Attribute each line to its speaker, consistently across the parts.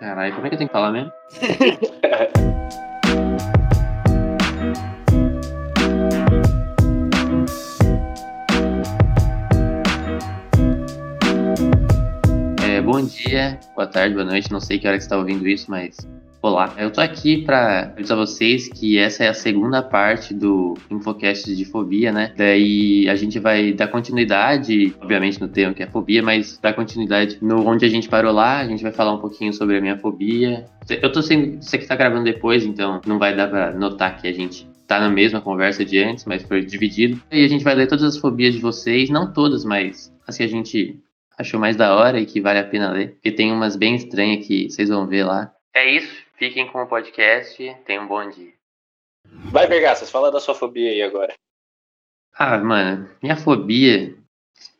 Speaker 1: Caralho, como é que eu tenho que falar mesmo? É, bom dia, boa tarde, boa noite, não sei que hora que você está ouvindo isso, mas olá. Eu tô aqui para avisar vocês que essa é a segunda parte do Infocast de fobia, né? Daí a gente vai dar continuidade, obviamente no tema que é fobia, mas dar continuidade no onde a gente parou lá, a gente vai falar um pouquinho sobre a minha fobia. Eu tô sendo, você que tá gravando depois, então não vai dar para notar que a gente tá na mesma conversa de antes, mas foi dividido. E a gente vai ler todas as fobias de vocês, não todas, mas as que a gente achou mais da hora e que vale a pena ler. Porque tem umas bem estranhas que vocês vão ver lá. É isso. Fiquem com o podcast. Tenham um bom dia.
Speaker 2: Vai, Vergaças, fala da sua fobia aí agora.
Speaker 1: Ah, mano, minha fobia.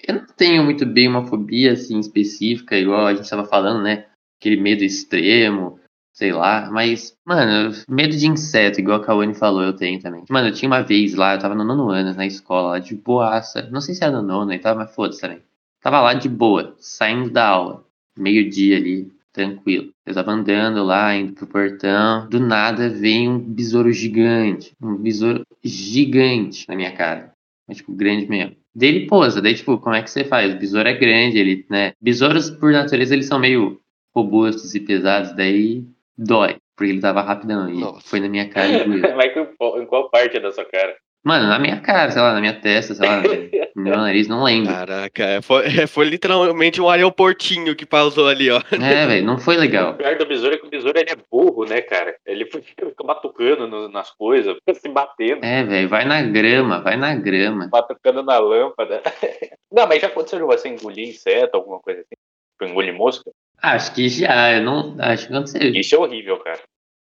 Speaker 1: Eu não tenho muito bem uma fobia assim específica, igual a gente estava falando, né? Aquele medo extremo, sei lá. Mas, mano, medo de inseto, igual a Kawane falou, eu tenho também. Mano, eu tinha uma vez lá, eu tava no nono ano na escola, lá de boaça. Não sei se era no nono e tal, mas foda-se também. Tava lá de boa, saindo da aula, meio-dia ali, tranquilo. Eu tava andando lá, indo pro portão. Do nada vem um besouro gigante. Um besouro gigante na minha cara. Mas, tipo, grande mesmo. Dele pousa. Daí, tipo, como é que você faz? O besouro é grande, ele, né? Besouros, por natureza, eles são meio robustos e pesados. Daí dói. Porque ele tava rapidão. E
Speaker 3: Nossa.
Speaker 1: foi na minha cara e.
Speaker 2: Mas em qual- em qual parte da sua cara?
Speaker 1: Mano, na minha cara, sei lá, na minha testa, sei lá, no meu nariz, não lembro.
Speaker 3: Caraca, é, foi, é, foi literalmente um aeroportinho que pausou ali, ó.
Speaker 1: É, velho, não foi
Speaker 2: O
Speaker 1: legal.
Speaker 2: pior do besouro é que o besouro ele é burro, né, cara? Ele fica fica batucando no- nas coisas, fica se batendo,
Speaker 1: É, velho, vai na grama, vai na grama.
Speaker 2: batucando na lâmpada. Não, mas já aconteceu de você engolir inseto, alguma coisa assim? Tipo, engolir mosca?
Speaker 1: Acho que já, eu não. Acho que aconteceu.
Speaker 2: Isso é horrível, cara.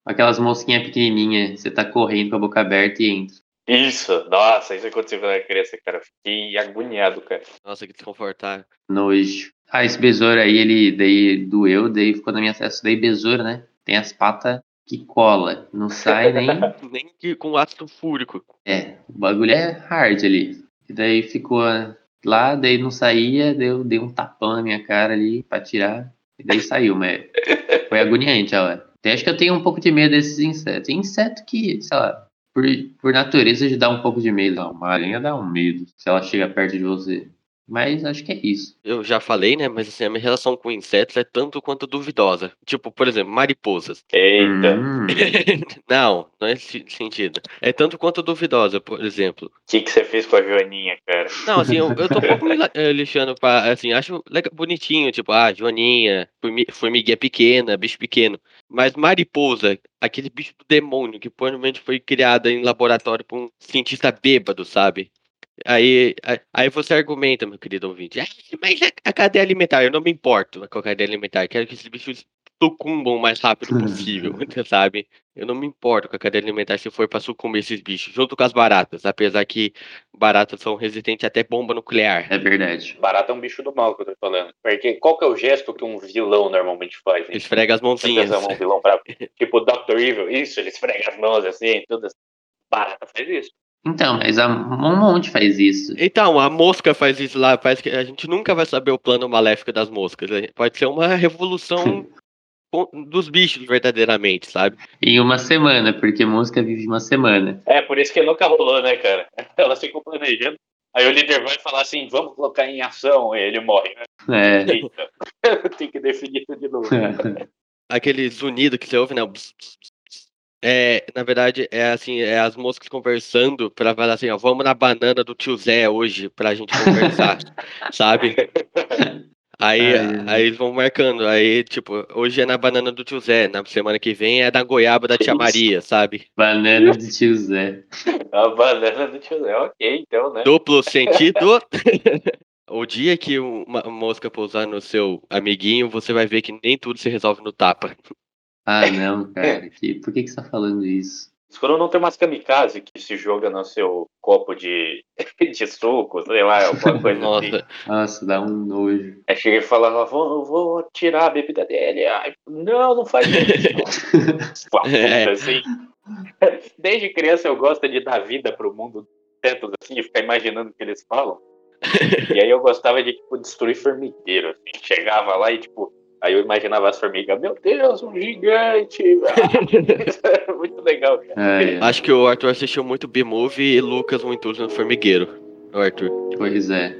Speaker 1: Aquelas mosquinhas pequenininhas, você tá correndo com a boca aberta e entra.
Speaker 2: Isso, nossa, isso aconteceu quando eu era criança, cara. Eu Fiquei agoniado, cara.
Speaker 3: Nossa, que desconfortável.
Speaker 1: Nojo. Ah, esse besouro aí, ele daí doeu, daí ficou na minha testa. Daí besouro, né? Tem as patas que cola. Não sai nem.
Speaker 3: Nem que com ácido fúrico.
Speaker 1: É, o bagulho é hard ali. E daí ficou lá, daí não saía, daí eu dei um tapão na minha cara ali pra tirar. E daí saiu, mas foi agoniante a hora. Até acho que eu tenho um pouco de medo desses insetos. Tem inseto que, sei lá, por, por natureza já dá um pouco de medo. Não, uma aranha dá um medo se ela chega perto de você. Mas acho que é isso.
Speaker 3: Eu já falei, né? Mas assim, a minha relação com insetos é tanto quanto duvidosa. Tipo, por exemplo, mariposas.
Speaker 2: Eita,
Speaker 1: Hum,
Speaker 3: não, não é esse sentido. É tanto quanto duvidosa, por exemplo.
Speaker 2: o que, que você fez com a Joaninha, cara?
Speaker 3: Não, assim, eu, eu tô um pouco me eh, lixando pra, assim, acho legal, bonitinho, tipo, ah, joaninha, formi- formiguinha pequena, bicho pequeno. Mas mariposa, aquele bicho do demônio que provavelmente foi criada em laboratório por um cientista bêbado, sabe? Aí, aí- você argumenta, meu querido ouvinte, "Ah, mas a, cadeia alimentar, eu não me importo com a cadeia alimentar, quero que esses bichos sucumbam o mais rápido possível, sabe? Eu não me importo com a cadeia alimentar se for pra sucumbir esses bichos, junto com as baratas, apesar que baratas são resistentes até bomba nuclear.
Speaker 1: é verdade.
Speaker 2: Barata é um bicho do mal que eu tô falando. Porque qual que é o gesto que um vilão normalmente faz? hein?
Speaker 3: Esfrega as mãozinhas.
Speaker 2: Você um vilão bravo. tipo Dr. Evil, isso, ele esfrega as mãos assim, tudo assim. Barata faz isso.
Speaker 1: Então, mas a, um monte faz isso.
Speaker 3: Então, a mosca faz isso lá, parece que a gente nunca vai saber o plano maléfico das moscas. né? Pode ser uma revolução dos bichos, verdadeiramente, sabe?
Speaker 1: Em uma semana, porque música vive uma semana.
Speaker 2: É, por isso que nunca rolou, né, cara? Elas ficam planejando. Aí o líder vai falar assim, vamos colocar em ação, e ele morre. né?
Speaker 1: É.
Speaker 2: Eita, tem que definir tudo de novo.
Speaker 3: Aquele zunido que você ouve, né? É, na verdade, é assim, é as moscas conversando pra falar assim, ó, vamos na banana do tio Zé hoje pra gente conversar, sabe? Aí,
Speaker 1: ai.
Speaker 3: aí eles vão marcando, aí, tipo, hoje é na banana do tio Zé, na semana que vem é na goiaba da tia. Maria, sabe?
Speaker 1: Banana do tio Zé.
Speaker 2: A banana do tio Zé, ok, então, né?
Speaker 3: Duplo sentido. o dia que uma mosca pousar no seu amiguinho, você vai ver que nem tudo se resolve no tapa.
Speaker 1: Ah, não, cara. Que, por que, que você tá falando isso?
Speaker 2: Quando não tem umas kamikaze que se joga no seu copo de, de suco, sei lá, alguma coisa assim.
Speaker 3: Nossa,
Speaker 1: Nossa, dá um nojo.
Speaker 2: Aí chega e fala, vou, vou tirar a bebida dele. Ai, não, não faz isso.
Speaker 3: É.
Speaker 2: assim. Desde criança eu gosto de dar vida pro mundo insetos, assim, e ficar imaginando o que eles falam. E aí eu gostava de, tipo, destruir formigueiro, assim. Chegava lá e, tipo, Aí eu imaginava as formigas, meu Deus, um gigante! muito legal, cara.
Speaker 3: É, é. Acho que o Arthur assistiu muito B-Movie e Lucas muito no Formigueiro. O Arthur.
Speaker 1: Pois é.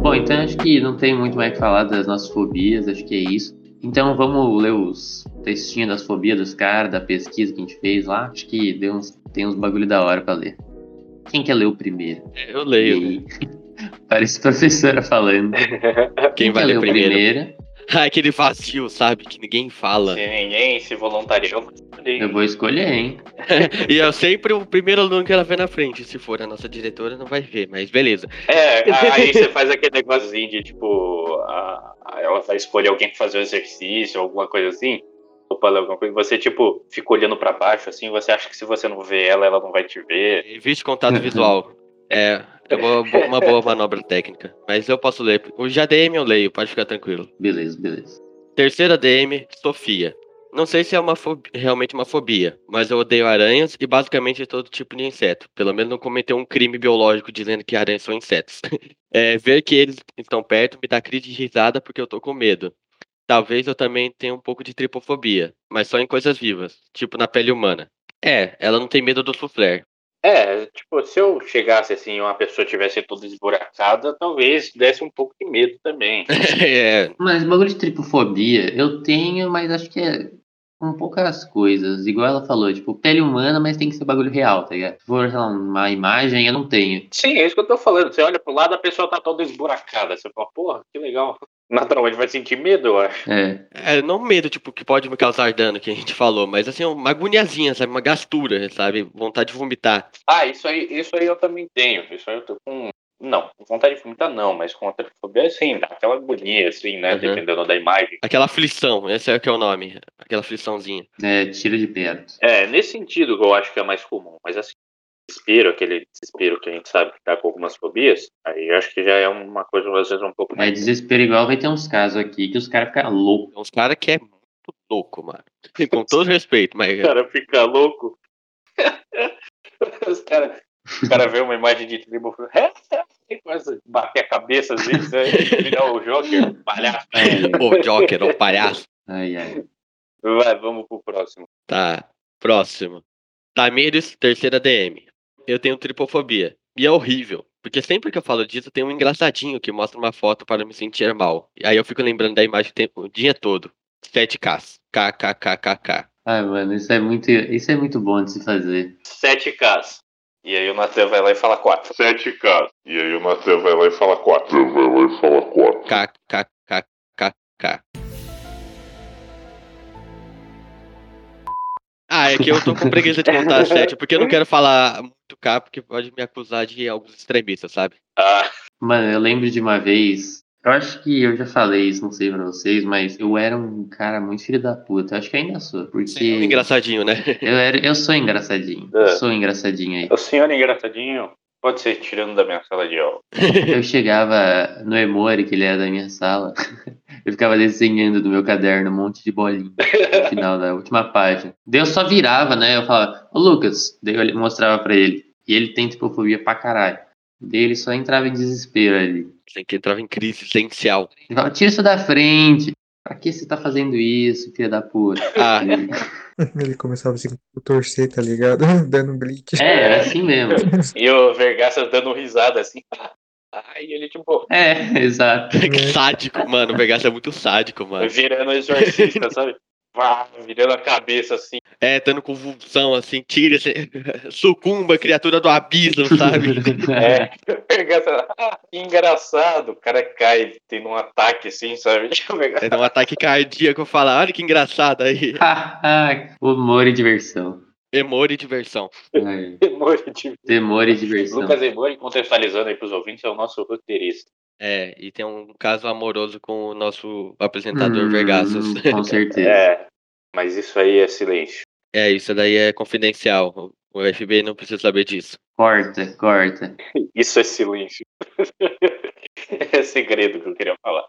Speaker 1: Bom, então acho que não tem muito mais que falar das nossas fobias, acho que é isso. Então vamos ler os textinhos das fobias dos caras, da pesquisa que a gente fez lá. Acho que deu uns, tem uns bagulho da hora pra ler. Quem quer ler o primeiro?
Speaker 3: Eu leio.
Speaker 1: Parece professora falando.
Speaker 3: Quem, Quem vai ler o primeiro? Ah, aquele vazio, sabe? Que ninguém fala.
Speaker 2: Se ninguém se voluntariou,
Speaker 1: eu vou escolher, hein?
Speaker 3: e eu sempre o primeiro aluno que ela vê na frente. Se for a nossa diretora, não vai ver, mas beleza.
Speaker 2: É, aí você faz aquele negocinho de tipo. A, ela vai escolher alguém pra fazer o exercício, alguma coisa assim. Pra alguma coisa. Você, tipo, fica olhando para baixo, assim, você acha que se você não vê ela, ela não vai te ver.
Speaker 3: Evite contato visual. É, é uma, uma boa manobra técnica. Mas eu posso ler. O JDM eu leio, pode ficar tranquilo.
Speaker 1: Beleza, beleza.
Speaker 3: Terceira DM, Sofia. Não sei se é uma fobia, realmente uma fobia, mas eu odeio aranhas e basicamente todo tipo de inseto. Pelo menos não cometeu um crime biológico dizendo que aranhas são insetos. é, ver que eles estão perto me dá crise de risada porque eu tô com medo. Talvez eu também tenha um pouco de tripofobia, mas só em coisas vivas, tipo na pele humana. É, ela não tem medo do soufflé,
Speaker 2: é, tipo, se eu chegasse assim e uma pessoa tivesse toda esburacada, talvez desse um pouco de medo também.
Speaker 3: é.
Speaker 1: Mas bagulho de tripofobia, eu tenho, mas acho que é com poucas coisas. Igual ela falou, tipo, pele humana, mas tem que ser bagulho real, tá ligado? Se for uma imagem, eu não tenho.
Speaker 2: Sim, é isso que eu tô falando. Você olha pro lado, a pessoa tá toda esburacada. Você fala, porra, que legal naturalmente vai sentir medo, eu acho.
Speaker 1: É.
Speaker 3: é. não medo, tipo, que pode me causar dano, que a gente falou, mas assim, uma agoniazinha, sabe? Uma gastura, sabe? Vontade de vomitar.
Speaker 2: Ah, isso aí, isso aí eu também tenho. Isso aí eu tô com. Não, vontade de vomitar não, mas com a trifobia, sim, dá aquela agonia, assim, né? Uhum. Dependendo da imagem.
Speaker 3: Aquela aflição, esse é o que é o nome. Aquela afliçãozinha.
Speaker 1: É, tira de perto.
Speaker 2: É, nesse sentido que eu acho que é mais comum, mas assim, desespero, aquele desespero que a gente sabe que tá com algumas fobias, aí eu acho que já é uma coisa, às vezes, um pouco
Speaker 1: mais. É desespero igual vai ter uns casos aqui que os caras ficam loucos.
Speaker 3: Uns caras que é muito louco, mano. Com todo respeito, mas.
Speaker 2: O cara fica louco. os caras. O cara vê uma imagem de tribo e começa a bater a cabeça às vezes, né? virar o Joker, o palhaço.
Speaker 3: É, o Joker, o palhaço.
Speaker 1: Ai, ai.
Speaker 2: Vai, vamos pro próximo.
Speaker 3: Tá, próximo. Tamires, terceira DM eu tenho tripofobia. E é horrível. Porque sempre que eu falo disso, tem um engraçadinho que mostra uma foto para me sentir mal. E aí eu fico lembrando da imagem o, tempo, o dia todo. 7Ks. KKKKK.
Speaker 1: Ai, mano, isso é muito, isso é muito bom de se fazer.
Speaker 2: 7Ks. E aí o Natan vai lá e fala 4.
Speaker 4: 7K. E aí o Natan vai lá e fala 4. Vai lá e fala 4.
Speaker 3: KKKKK. Ah, é que eu tô com preguiça de contar sete, porque eu não quero falar muito K, porque pode me acusar de alguns extremistas, sabe?
Speaker 2: Ah.
Speaker 1: Mano, eu lembro de uma vez. Eu acho que eu já falei isso, não sei pra vocês, mas eu era um cara muito filho da puta. Eu acho que ainda sou, porque. Sim,
Speaker 3: é engraçadinho, né?
Speaker 1: Eu, era, eu sou engraçadinho. É. Sou engraçadinho aí.
Speaker 2: O senhor engraçadinho pode ser tirando da minha sala de aula.
Speaker 1: Eu chegava no Emori, que ele era da minha sala. Eu ficava desenhando no meu caderno um monte de bolinha no final da última página. Deus só virava, né? Eu falava, ô Lucas, daí eu mostrava pra ele. E ele tem tipofobia pra caralho. Daí ele só entrava em desespero ali.
Speaker 3: Tem que entrava em crise essencial.
Speaker 1: Ele falava, tira isso da frente. Pra que você tá fazendo isso, filha da puta? Ah.
Speaker 5: Ele começava assim torcer, tá ligado? dando blitz.
Speaker 1: É, era assim mesmo.
Speaker 2: e o Vergaça dando risada assim. Aí ele, tipo.
Speaker 1: É, exato.
Speaker 3: que sádico, mano. O Vegas é muito sádico, mano.
Speaker 2: Virando exorcista, sabe? Vá, virando a cabeça assim.
Speaker 3: É, dando convulsão, assim, tira, assim, sucumba, criatura do abismo, sabe?
Speaker 2: é, que engraçado. O cara cai, tem um ataque assim, sabe?
Speaker 3: É um ataque cardíaco, fala, olha que engraçado aí.
Speaker 1: Humor e diversão.
Speaker 3: Temor e diversão.
Speaker 2: Temor e diversão.
Speaker 1: Temor e diversão.
Speaker 2: Lucas Emori, contextualizando aí pros ouvintes, é o nosso roteirista.
Speaker 3: É, e tem um caso amoroso com o nosso apresentador hum, Vergassos.
Speaker 1: Com certeza.
Speaker 2: É, mas isso aí é silêncio.
Speaker 3: É, isso daí é confidencial. O FBI não precisa saber disso.
Speaker 1: Corta, corta.
Speaker 2: Isso é silêncio. é segredo que eu queria falar.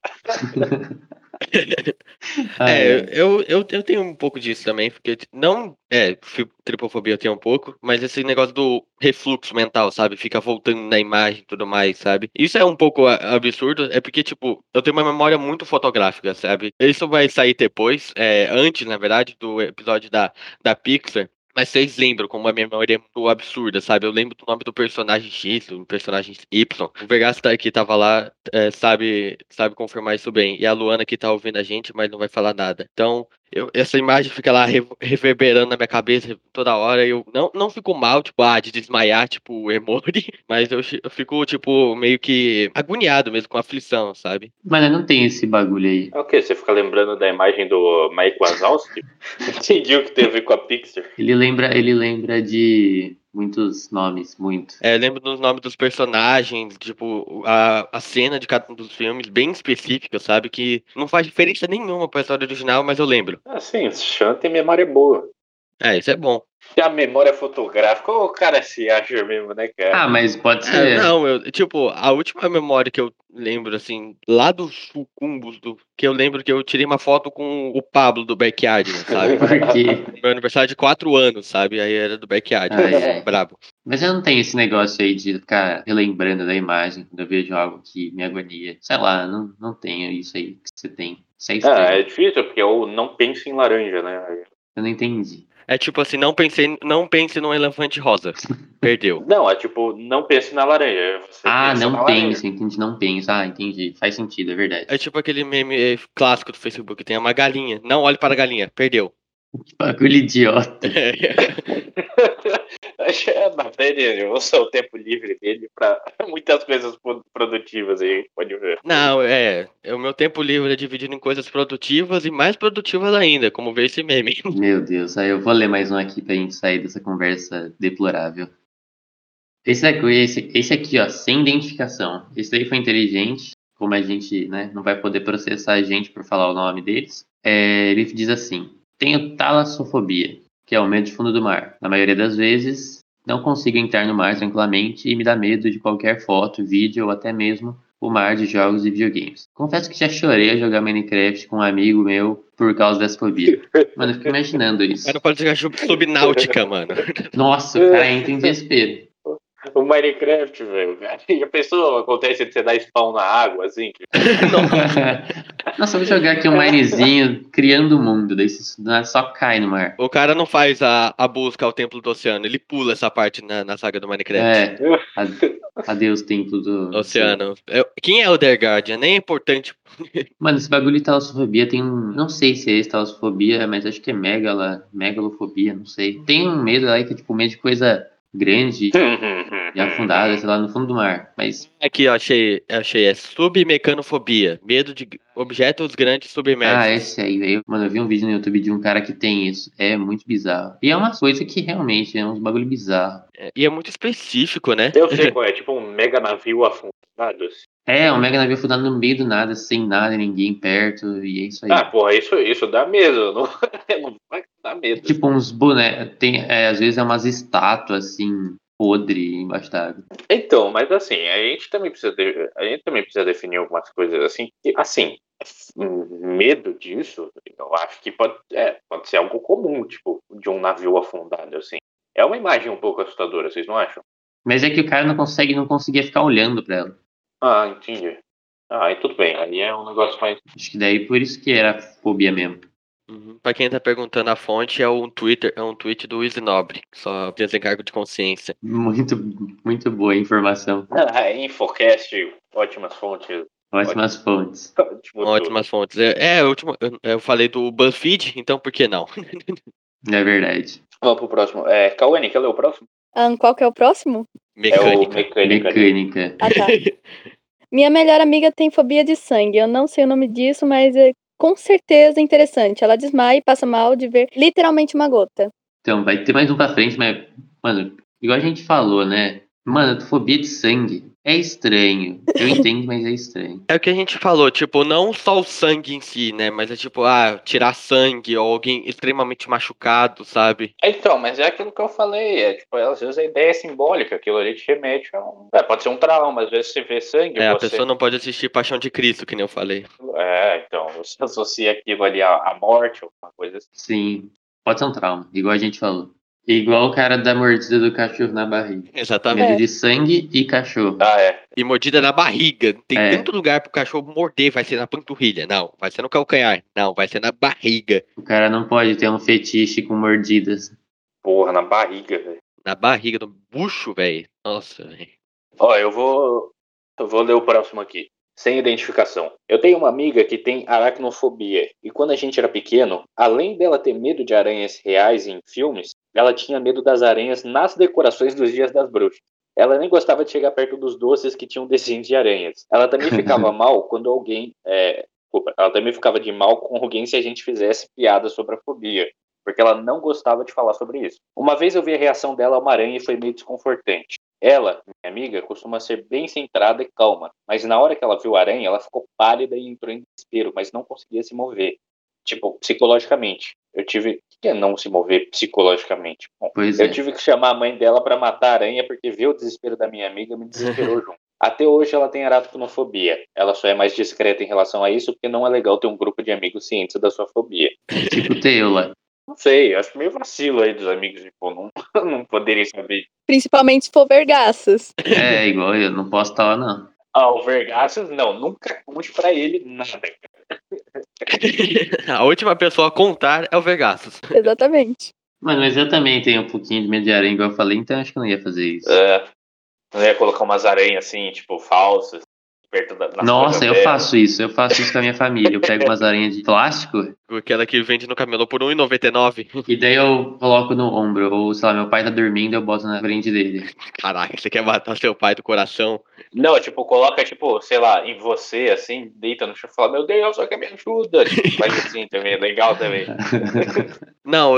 Speaker 1: Ah,
Speaker 3: É, eu, eu, eu tenho um pouco disso também, porque não. É, tripofobia eu tenho um pouco, mas esse negócio do refluxo mental, sabe? Fica voltando na imagem e tudo mais, sabe? Isso é um pouco absurdo, é porque, tipo, eu tenho uma memória muito fotográfica, sabe? Isso vai sair depois, é, antes, na verdade, do episódio da, da Pixar. Mas vocês lembram como a minha memória é muito absurda, sabe? Eu lembro do nome do personagem X, do personagem Y. O Vergas tá- que tava lá é, sabe, sabe confirmar isso bem. E a Luana que tá ouvindo a gente, mas não vai falar nada. Então, eu- essa imagem fica lá re- reverberando na minha cabeça toda hora. Eu não, não fico mal, tipo, ah, de desmaiar, tipo, o Emori, mas eu, eu fico, tipo, meio que agoniado mesmo, com aflição, sabe?
Speaker 1: Mas não tem esse bagulho aí.
Speaker 2: É o quê? Você fica lembrando da imagem do Mike Wazowski? Entendi o que tem a ver com a Pixar.
Speaker 1: Ele lembra, ele lembra de muitos nomes, muito.
Speaker 3: É, eu lembro dos nomes dos personagens, tipo, a, a cena de cada um dos filmes, bem específica, sabe? Que não faz diferença nenhuma pra história original, mas eu lembro.
Speaker 2: Ah, sim, o Sean tem memória boa.
Speaker 3: É, isso é bom.
Speaker 2: E a memória fotográfica, o cara se acha mesmo, né, cara?
Speaker 1: Ah, mas pode
Speaker 3: É,
Speaker 1: ser.
Speaker 3: não, eu, tipo, a última memória que eu lembro, assim, lá dos sucumbos, do, que eu lembro que eu tirei uma foto com o Pablo do Backyard, sabe?
Speaker 1: Porque.
Speaker 3: Meu aniversário de 4 anos, sabe? Aí era do Backyard,
Speaker 1: Ai, ai.
Speaker 3: brabo.
Speaker 1: Mas eu não tenho esse negócio aí de ficar relembrando da imagem quando eu vejo algo que me agonia. Sei lá, não, não tenho isso aí que você tem. É
Speaker 2: Ah, é difícil, porque eu não penso em laranja, né?
Speaker 1: Eu não entendi.
Speaker 3: É tipo assim, não pensei, não pense num elefante rosa. Perdeu.
Speaker 2: Não, é tipo, não pense na laranja. Você
Speaker 1: Ah,
Speaker 2: pensa na
Speaker 1: não
Speaker 2: laranja.
Speaker 1: pensa, entendi, não pensa. Ah, entendi. Faz sentido, é verdade.
Speaker 3: É tipo aquele meme eh, clássico do Facebook, tem uma galinha. Não olhe para a galinha, perdeu.
Speaker 1: Que bagulho idiota.
Speaker 2: É, mas ele usa o tempo livre dele pra muitas coisas pro- produtivas aí, pode ver.
Speaker 3: Não, é. O meu tempo livre é dividido em coisas produtivas e mais produtivas ainda, como ver esse meme.
Speaker 1: Meu Deus, aí eu vou ler mais um aqui pra gente sair dessa conversa deplorável. Esse aqui, esse, esse aqui, ó, sem identificação. Esse daí foi inteligente, como a gente né, não vai poder processar a gente por falar o nome deles. É, ele diz assim: Tenho talassofobia, que é o medo de fundo do mar. Na maioria das vezes, não consigo entrar no mar tranquilamente e me dá medo de qualquer foto, vídeo ou até mesmo o mar de jogos e videogames. Confesso que já chorei a jogar Minecraft com um amigo meu por causa dessa fobia. Mano, eu fico imaginando isso.
Speaker 3: O cara pode jogar sub- subnáutica, mano.
Speaker 1: Nossa, o cara entra em desespero.
Speaker 2: O Minecraft, velho. Já pensou acontece de você dar spawn na água, assim?
Speaker 1: Nossa, vou jogar aqui um minezinho criando o mundo, daí você só cai no mar.
Speaker 3: O cara não faz a, a busca ao templo do oceano, ele pula essa parte na, na saga do Minecraft.
Speaker 1: É, ade- adeus templo do
Speaker 3: Oceano. É- Quem é o The Guardian? Nem é importante.
Speaker 1: Mano, esse bagulho de talassofobia tem um. Não sei se é esse talassofobia, mas acho que é megala, megalofobia, não sei. Tem um medo aí que é tipo medo de coisa grande e afundada, sei lá, no fundo do mar. Mas,
Speaker 3: Aqui, ó, achei, achei. É submecanofobia. Medo de objetos grandes submersos.
Speaker 1: ah, esse aí, velho. Mano, eu vi um vídeo no YouTube de um cara que tem isso. É muito bizarro. E é uma coisa que realmente é uns bagulho bizarro.
Speaker 3: É, E é muito específico, né?
Speaker 2: Eu sei qual é, tipo um mega navio afundado. assim.
Speaker 1: É, um mega navio afundado no meio do nada, sem nada, ninguém perto, e é isso aí.
Speaker 2: Ah, porra, isso, isso dá medo. Não, não vai dar medo.
Speaker 1: Tipo uns bonecos, tem, é, às vezes é umas estátuas assim, podre d'água.
Speaker 2: Então, mas assim, a gente também precisa de- a gente também precisa definir algumas coisas assim. que, assim, medo disso, eu acho que pode, é, pode ser algo comum, tipo, de um navio afundado, assim. É uma imagem um pouco assustadora, vocês não acham?
Speaker 1: Mas é que o cara não consegue, não conseguia ficar olhando pra ela.
Speaker 2: Ah, entendi. Ah, aí tudo bem. Aí é um negócio mais.
Speaker 1: Acho que daí por isso que era fobia mesmo.
Speaker 3: Uhum. Pra quem tá perguntando a fonte, é um Twitter, é um tweet do Easy Nobre, só desencargo de consciência.
Speaker 1: Muito, muito boa a informação.
Speaker 2: Ah, Infocast, ótimas fontes.
Speaker 1: Ótimas fontes.
Speaker 3: Ótimas fontes. É, é, último, eu, eu falei do BuzzFeed, então por que não?
Speaker 1: É verdade.
Speaker 2: Vamos pro próximo. É, Cauane, quer ler o próximo?
Speaker 6: Ahn, qual que é o próximo?
Speaker 2: É o
Speaker 3: Mecânica.
Speaker 2: Mecânica.
Speaker 1: Mecânica.
Speaker 6: Ah, tá. Minha melhor amiga tem fobia de sangue. Eu não sei o nome disso, mas é com certeza interessante. Ela desmaia e passa mal de ver literalmente uma gota.
Speaker 1: Então, vai ter mais um pra frente, mas, mano, igual a gente falou, né? Mano, fobia de sangue. É estranho. Eu entendo, mas é estranho.
Speaker 3: É o que a gente falou, tipo, não só o sangue em si, né? Mas é tipo, ah, tirar sangue ou alguém extremamente machucado, sabe?
Speaker 2: Então, mas é aquilo que eu falei. É, tipo, às vezes a ideia é simbólica, aquilo ali te remete a um. É, pode ser um trauma, às vezes você vê sangue.
Speaker 3: É, a
Speaker 2: você...
Speaker 3: pessoa não pode assistir Paixão de Cristo, que nem eu falei.
Speaker 2: É, então, você associa aquilo ali à morte, alguma coisa assim.
Speaker 1: Sim. Pode ser um trauma, igual a gente falou. Igual o cara da mordida do cachorro na barriga.
Speaker 3: Exatamente.
Speaker 1: Medo de sangue e cachorro.
Speaker 2: Ah, é.
Speaker 3: E mordida na barriga. Tem
Speaker 1: É.
Speaker 3: tanto lugar pro cachorro morder, vai ser na panturrilha. Não, vai ser no calcanhar. Não, vai ser na barriga.
Speaker 1: O cara não pode ter um fetiche com mordidas.
Speaker 2: Porra, na barriga, velho.
Speaker 3: Na barriga do bucho, velho. Nossa, velho.
Speaker 2: Ó, eu vou. Eu vou ler o próximo aqui. Sem identificação. Eu tenho uma amiga que tem aracnofobia. E quando a gente era pequeno, além dela ter medo de aranhas reais em filmes, ela tinha medo das aranhas nas decorações dos dias das bruxas. Ela nem gostava de chegar perto dos doces que tinham desenhos de aranhas. Ela também ficava mal quando alguém. É, desculpa, ela também ficava de mal com alguém se a gente fizesse piada sobre a fobia. Porque ela não gostava de falar sobre isso. Uma vez eu vi a reação dela a uma aranha e foi meio desconfortante. Ela, minha amiga, costuma ser bem centrada e calma, mas na hora que ela viu a aranha, ela ficou pálida e entrou em desespero, mas não conseguia se mover. Tipo, psicologicamente. Eu tive. O que é não se mover psicologicamente? Bom,
Speaker 1: Pois
Speaker 2: eu
Speaker 1: é.
Speaker 2: tive que chamar a mãe dela pra matar a aranha porque ver o desespero da minha amiga me desesperou junto. Até hoje ela tem aracnofobia. Ela só é mais discreta em relação a isso porque não é legal ter um grupo de amigos cientes da sua fobia.
Speaker 1: Tipo Teula.
Speaker 2: Não sei, acho meio vacilo aí dos amigos, tipo, não, não poderem saber.
Speaker 6: Principalmente se for vergaças.
Speaker 1: É, igual eu, não posso estar lá, não.
Speaker 2: Ah, o Vergaças, não, nunca conte pra ele nada.
Speaker 3: a última pessoa a contar é o Vegasus.
Speaker 6: Exatamente.
Speaker 1: Mano, mas eu também tenho um pouquinho de medo de aranha, igual eu falei, então acho que eu não ia fazer isso.
Speaker 2: É, não ia colocar umas aranhas assim, tipo, falsas, perto da.
Speaker 1: Nossa, eu
Speaker 2: dela.
Speaker 1: faço isso, eu faço isso com a minha família. Eu pego umas aranhas de plástico
Speaker 3: Aquela que vende no camelô por R$1,99.
Speaker 1: e daí eu coloco no ombro. Ou, sei lá, meu pai tá dormindo, eu boto na frente dele.
Speaker 3: Caraca, você quer matar seu pai do coração?
Speaker 2: Não, tipo, coloca, tipo, sei lá, em você, assim, deita no chão e fala, meu Deus, só que me ajuda. Tipo, faz assim também, é legal também.
Speaker 3: Não,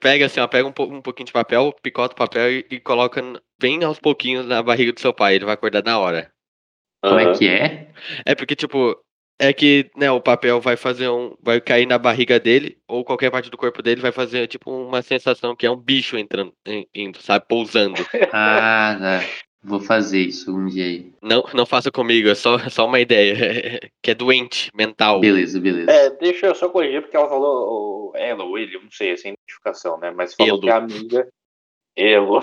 Speaker 3: pega assim, ó, pega um, um pouquinho de papel, picota o papel e, e coloca bem aos pouquinhos na barriga do seu pai. Ele vai acordar na hora.
Speaker 1: Como é que é?
Speaker 3: É porque, tipo, é que, né, o papel vai fazer um. Vai cair na barriga dele, ou qualquer parte do corpo dele, vai fazer, tipo, uma sensação que é um bicho entrando, em- indo, sabe? Pousando.
Speaker 1: Ah, tá. Vou fazer isso um dia aí.
Speaker 3: Não, não faça comigo, é só, só uma ideia. que é doente mental.
Speaker 1: Beleza, beleza.
Speaker 2: É, deixa eu só corrigir, porque ela falou, ou ela ou ele, não sei, sem identificação, né? Mas falou
Speaker 3: Elo.
Speaker 2: que a amiga. Elo.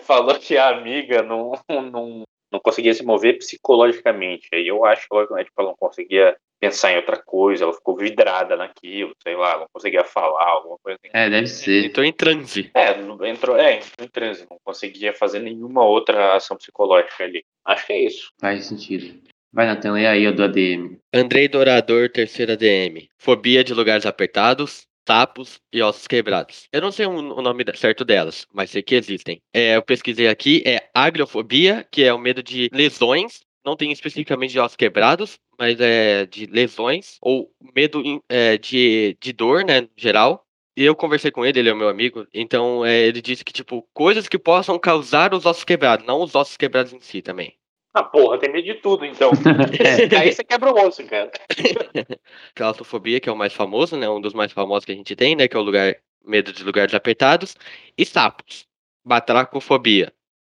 Speaker 2: falou que a amiga não, não, não conseguia se mover psicologicamente. Aí eu acho que ela, né, tipo, ela não conseguia pensar em outra coisa, ela ficou vidrada naquilo, sei lá, não conseguia falar, alguma coisa assim.
Speaker 1: É, deve ser.
Speaker 3: Entrou em transe.
Speaker 2: É, entrou, é, entrou em transe, não conseguia fazer nenhuma outra ação psicológica ali. Acho que é isso.
Speaker 1: Faz sentido. Vai, Natan, lê aí o do ADM.
Speaker 3: Andrei Dourador, terceira DM. Fobia de lugares apertados, sapos e ossos quebrados. Eu não sei o nome certo delas, mas sei que existem. É, eu pesquisei aqui, é agrofobia, que é o medo de lesões. Não tem especificamente de ossos quebrados, mas é de lesões. Ou medo é, de, de dor, né, no geral. E eu conversei com ele, ele é meu amigo, então é, ele disse que, tipo, coisas que possam causar os ossos quebrados, não os ossos quebrados em si também.
Speaker 2: Ah, porra, tem medo de tudo, então.
Speaker 1: É,
Speaker 2: Aí você quebra o osso, cara.
Speaker 3: claustrofobia, que é o mais famoso, né? Um dos mais famosos que a gente tem, né? Que é o lugar medo de lugares apertados. E sapos. Batracofobia.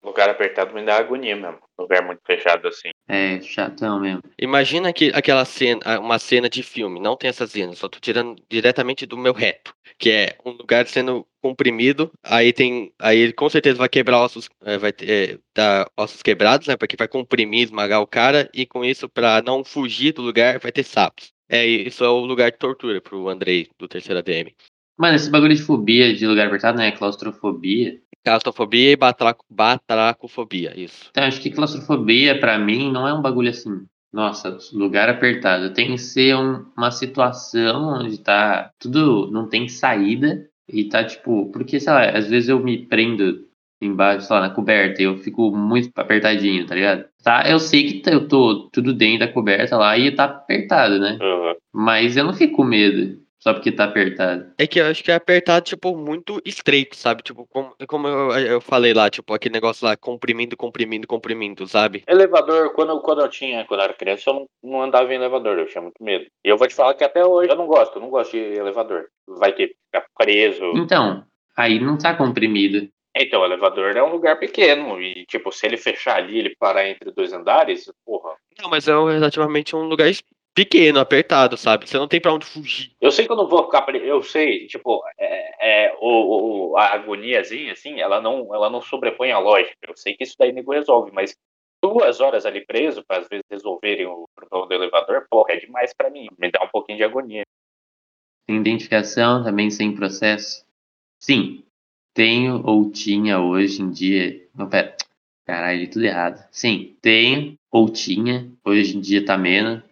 Speaker 2: Lugar apertado me dá agonia mesmo. Lugar muito fechado assim.
Speaker 1: é chatão mesmo.
Speaker 3: Imagina que aquela cena, uma cena de filme, não tem essa cena, só tô tirando diretamente do meu reto, que é um lugar sendo comprimido, aí tem, aí ele com certeza vai quebrar ossos, eh, vai ter, eh, dar ossos quebrados, né, porque vai comprimir, esmagar o cara, e com isso, pra não fugir do lugar, vai ter sapos. É, isso é o lugar de tortura pro Andrei, do terceiro ADM.
Speaker 1: Mano, esse bagulho de fobia de lugar apertado, né? Claustrofobia.
Speaker 3: Claustrofobia e batraco, batracofobia, isso.
Speaker 1: Então, acho que claustrofobia, pra mim, não é um bagulho assim. Nossa, lugar apertado. Tem que ser um- uma situação onde tá tudo. não tem saída. E tá tipo. Porque, sei lá, às vezes eu me prendo embaixo, sei lá, na coberta e eu fico muito apertadinho, tá ligado? Tá, eu sei que tá- eu tô tudo dentro da coberta lá e tá apertado, né?
Speaker 2: Uhum.
Speaker 1: Mas eu não fico com medo. Só porque tá apertado.
Speaker 3: É que eu acho que é apertado, tipo, muito estreito, sabe? Tipo, como, como eu, eu falei lá, tipo, aquele negócio lá, comprimindo, comprimindo, comprimindo, sabe?
Speaker 2: Elevador, quando, eu- quando eu tinha, quando eu era criança, eu não, não andava em elevador, eu tinha muito medo. E eu vou te falar que até hoje eu não gosto, eu não gosto de elevador. Vai ter que ficar preso.
Speaker 1: Então, aí não tá comprimido.
Speaker 2: Então, o elevador é um lugar pequeno. E, tipo, se ele fechar ali, ele parar entre dois andares, porra.
Speaker 3: Não, mas é um- relativamente um lugar pequeno, apertado, sabe? Você não tem pra onde fugir.
Speaker 2: Eu sei que eu não vou ficar preso. Eu sei, tipo, é, é, o, o- a agoniazinha, assim, ela não, ela não sobrepõe a lógica. Eu sei que isso daí nego resolve, mas duas horas ali preso, pra às vezes resolverem o problema do elevador, porra, é demais pra mim. Me dá um pouquinho de agonia.
Speaker 1: Tem identificação também sem processo? Sim. Tenho ou tinha hoje em dia. Não, pera. Caralho, tudo errado. Sim, tenho ou tinha, hoje em dia tá menos,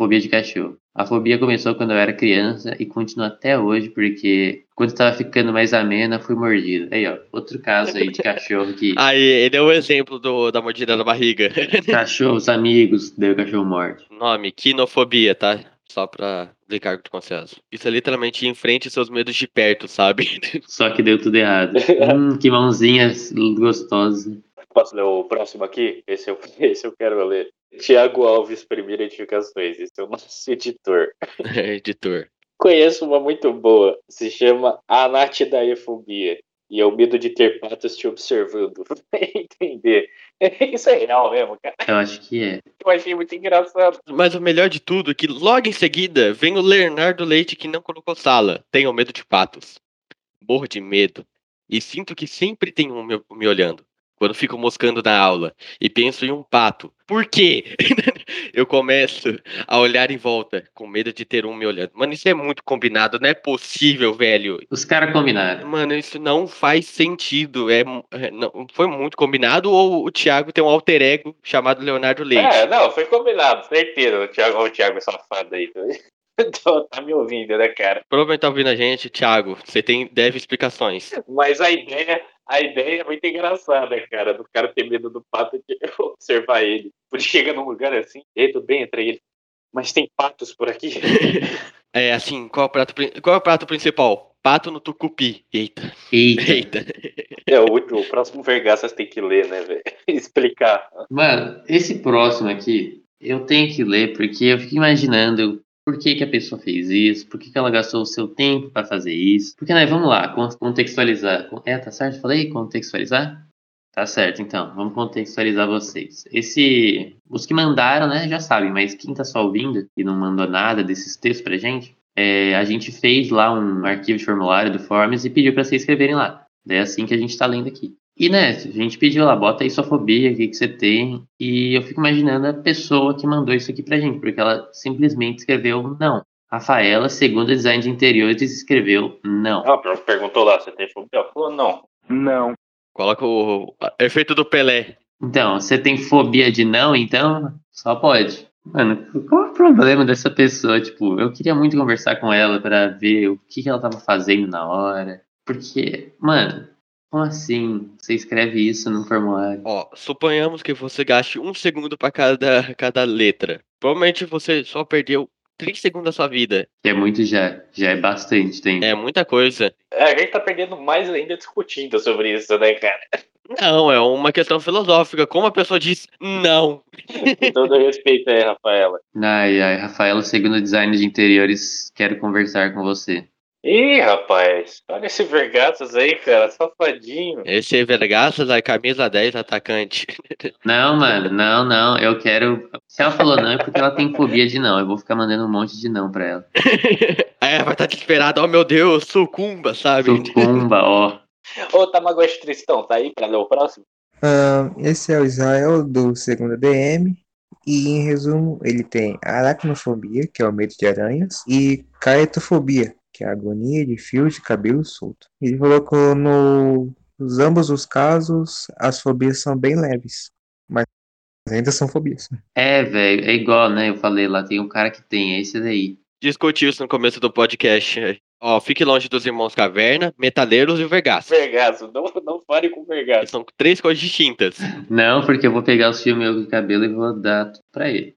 Speaker 1: fobia de cachorro. A fobia começou quando eu era criança e continua até hoje, porque quando tava ficando mais amena, fui mordido. Aí, ó, outro caso aí de cachorro que.
Speaker 3: Aí, ele é o exemplo do, da mordida na barriga.
Speaker 1: Cachorros amigos, daí o cachorro morde.
Speaker 3: Nome, quinofobia, tá? Só pra explicar o que acontece. Isso é literalmente ir em frente aos seus medos de perto, sabe?
Speaker 1: Só que deu tudo errado. hum, que mãozinha gostosa.
Speaker 2: Posso ler o próximo aqui? Esse eu, esse eu quero ler. Tiago Alves, primeira edificações. Esse é o nosso editor.
Speaker 3: Editor.
Speaker 2: Conheço uma muito boa. Se chama Anatidaefobia. E é o medo de ter patos te observando. Entender. Isso é real mesmo, cara.
Speaker 1: Eu acho que é.
Speaker 2: Eu achei muito engraçado.
Speaker 3: Mas o melhor de tudo é que logo em seguida vem o Leonardo Leite que não colocou sala. Tenho medo de patos. Morro de medo. E sinto que sempre tem um me, me olhando. Quando fico moscando na aula e penso em um pato. Por quê? Eu começo a olhar em volta, com medo de ter um me olhando. Mano, isso é muito combinado, não é possível, velho.
Speaker 1: Os caras combinaram.
Speaker 3: Mano, isso não faz sentido. É, é, não, foi muito combinado ou o Thiago tem um alter ego chamado Leonardo Leite?
Speaker 2: É, não, foi combinado, certeza. O Thiago, o Thiago é safado aí. Então, tá me ouvindo, né, cara?
Speaker 3: Provavelmente tá ouvindo a gente, Thiago. Você tem deve explicações.
Speaker 2: Mas a ideia, a ideia é muito engraçada, cara. Do cara ter medo do pato de observar ele. Ele chega num lugar assim, ei, tudo bem, entra ele. Mas tem patos por aqui?
Speaker 3: É assim, qual é o prato, qual é o prato principal? Pato no tucupi. Eita,
Speaker 1: Eita.
Speaker 3: eita.
Speaker 2: É, o, último, o próximo Vergaças tem que ler, né, velho? Explicar.
Speaker 1: Mano, esse próximo aqui, eu tenho que ler porque eu fico imaginando por que, que a pessoa fez isso, por que, que ela gastou o seu tempo pra fazer isso. Porque, né, vamos lá, con- contextualizar. É, tá certo? Falei contextualizar? Tá certo, então, vamos contextualizar vocês. Esse. Os que mandaram, né, já sabem, mas quem tá só ouvindo e não mandou nada desses textos pra gente, é, a gente fez lá um arquivo de formulário do Forms e pediu pra vocês escreverem lá. É assim que a gente tá lendo aqui. E, né, a gente pediu lá, bota aí sua fobia, o que, que você tem. E eu fico imaginando a pessoa que mandou isso aqui pra gente, porque ela simplesmente escreveu não. Rafaela, segundo design de interiores, escreveu não.
Speaker 2: Ela perguntou lá, você tem fobia? Ela falou, não.
Speaker 7: Não.
Speaker 3: Coloca o o efeito do Pelé.
Speaker 1: Então, você tem fobia de não, então só pode. Mano, qual é o problema dessa pessoa? Tipo, eu queria muito conversar com ela pra ver o que, que ela tava fazendo na hora. Porque, mano, como assim? Você escreve isso num formulário?
Speaker 3: Ó, suponhamos que você gaste um segundo pra cada, cada letra. Provavelmente você só perdeu 3 segundos da sua vida.
Speaker 1: Que é muito já. Já é bastante tempo.
Speaker 3: É muita coisa.
Speaker 2: É, a gente tá perdendo mais ainda discutindo sobre isso, né, cara?
Speaker 3: Não, é uma questão filosófica. Como a pessoa diz não?
Speaker 2: Com todo respeito aí, Rafaela.
Speaker 1: Ai, ai, Rafaela, segundo design de interiores, quero conversar com você.
Speaker 2: Ih, rapaz, olha esse Vergaças aí, cara, safadinho.
Speaker 3: Esse é Vergaças, a camisa 10, atacante.
Speaker 1: Não, mano, não, não, eu quero. Se ela falou não, é porque ela tem fobia de não. Eu vou ficar mandando um monte de não pra ela.
Speaker 3: Aí ela vai estar desesperada, oh meu Deus, sucumba, sabe?
Speaker 1: Sucumba, ó.
Speaker 2: Ô, Tamagotchi Tristão, tá aí pra ler o próximo?
Speaker 5: Ah, esse é o Israel do segundo DM. E em resumo, ele tem aracnofobia, que é o medo de aranhas, e caetofobia, que é a agonia de fios de cabelo solto. Ele colocou no nos ambos os casos, as fobias são bem leves, mas ainda são fobias.
Speaker 1: É, velho, é igual, né? Eu falei lá, tem um cara que tem, é esse daí.
Speaker 3: Discutiu isso no começo do podcast. Ó, fique longe dos irmãos Caverna, Metaleiros e o Vergaço.
Speaker 2: Vergaço, não, não fale com Vergaço.
Speaker 3: São três coisas distintas.
Speaker 1: Não, porque eu vou pegar os fios meus de cabelo e vou dar tudo pra ele.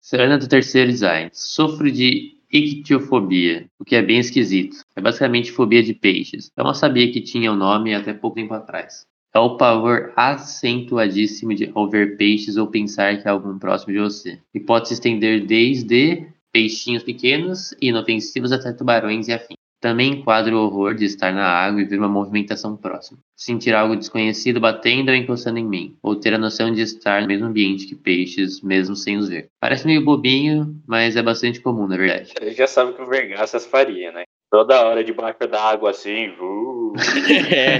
Speaker 1: Serena do terceiro design. Sofro de ictiofobia, o que é bem esquisito. É basicamente fobia de peixes. Eu não sabia que tinha o nome até pouco tempo atrás. É o pavor acentuadíssimo de ao ver peixes ou pensar que há algum próximo de você. E pode se estender desde peixinhos pequenos e inofensivos até tubarões e afins. Também enquadra o horror de estar na água e ver uma movimentação próxima. Sentir algo desconhecido batendo ou encostando em mim. Ou ter a noção de estar no mesmo ambiente que peixes, mesmo sem os ver. Parece meio bobinho, mas é bastante comum, na verdade.
Speaker 2: Ele já sabe que o Vergaças faria, né? Toda hora debaixo da água assim, uh,
Speaker 3: É.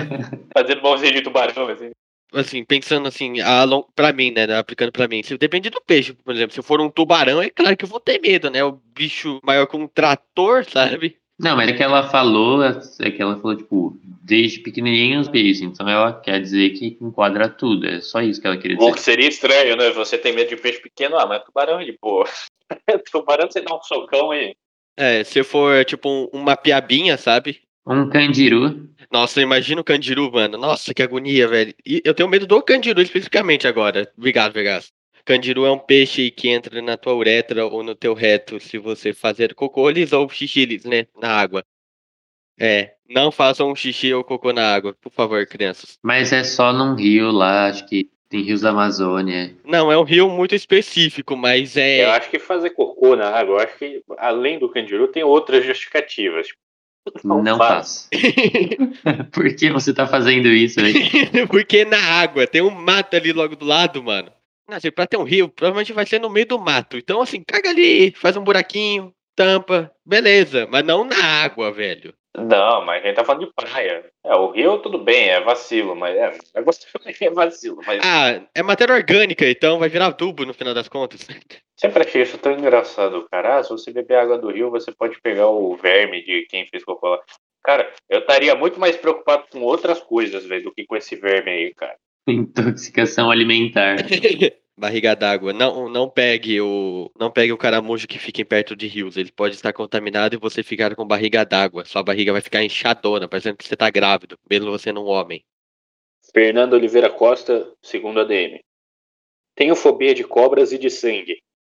Speaker 2: fazendo mãozinha de tubarão, assim.
Speaker 3: assim, pensando assim, a long... pra mim, né, aplicando pra mim, se depende do peixe, por exemplo, se eu for um tubarão, é claro que eu vou ter medo, né, o bicho maior que um trator, sabe?
Speaker 1: Não, mas é que ela falou, é que ela falou, tipo, desde pequenininho os peixes. Então ela quer dizer que enquadra tudo. É só isso que ela queria
Speaker 2: Bom,
Speaker 1: dizer.
Speaker 2: que seria estranho, né? Você tem medo de peixe pequeno, ah, mas tubarão é de boa. tubarão você dá um socão e.
Speaker 3: É, se for, tipo, um- uma piabinha, sabe?
Speaker 1: Um candiru.
Speaker 3: Nossa, imagina o candiru, mano. Nossa, que agonia, velho. E eu tenho medo do candiru especificamente agora. Obrigado, Vegas. Candiru é um peixe que entra na tua uretra ou no teu reto se você fazer cocôles ou xixilis, né? Na água. É, não façam xixi ou cocô na água, por favor, crianças.
Speaker 1: Mas é só num rio lá, acho que tem rios da Amazônia.
Speaker 3: Não, é um rio muito específico, mas
Speaker 2: Eu
Speaker 3: é.
Speaker 2: acho que fazer cocô na água, eu acho que além do candiru tem outras justificativas.
Speaker 1: Não,
Speaker 2: Não
Speaker 1: faz. Por que você tá fazendo isso, velho?
Speaker 3: Porque na água tem um mato ali logo do lado, mano. Não, assim, pra ter um rio, provavelmente vai ser no meio do mato. Então, assim, caga ali, faz um buraquinho, tampa, beleza. Mas não na água, velho.
Speaker 2: Não, mas a gente tá falando de praia. É, o rio tudo bem, é vacilo, mas é, é é vacilo, mas
Speaker 3: Ah, é matéria orgânica, então vai virar adubo no final das contas.
Speaker 2: sempre achei isso tão engraçado, cara. Ah, se você beber água do rio, você pode pegar o verme de quem fez cocô lá. Cara, eu estaria muito mais preocupado com outras coisas, velho, do que com esse verme aí, cara.
Speaker 1: Intoxicação alimentar.
Speaker 3: Barriga d'água. Não, não pegue o. Não pegue o caramujo que fica em perto de rios. Ele pode estar contaminado e você ficar com barriga d'água. Sua barriga vai ficar inchadona, parecendo que você tá grávido, mesmo você não um homem.
Speaker 2: Fernando Oliveira Costa, segundo ADM. Tenho fobia de cobras e de sangue.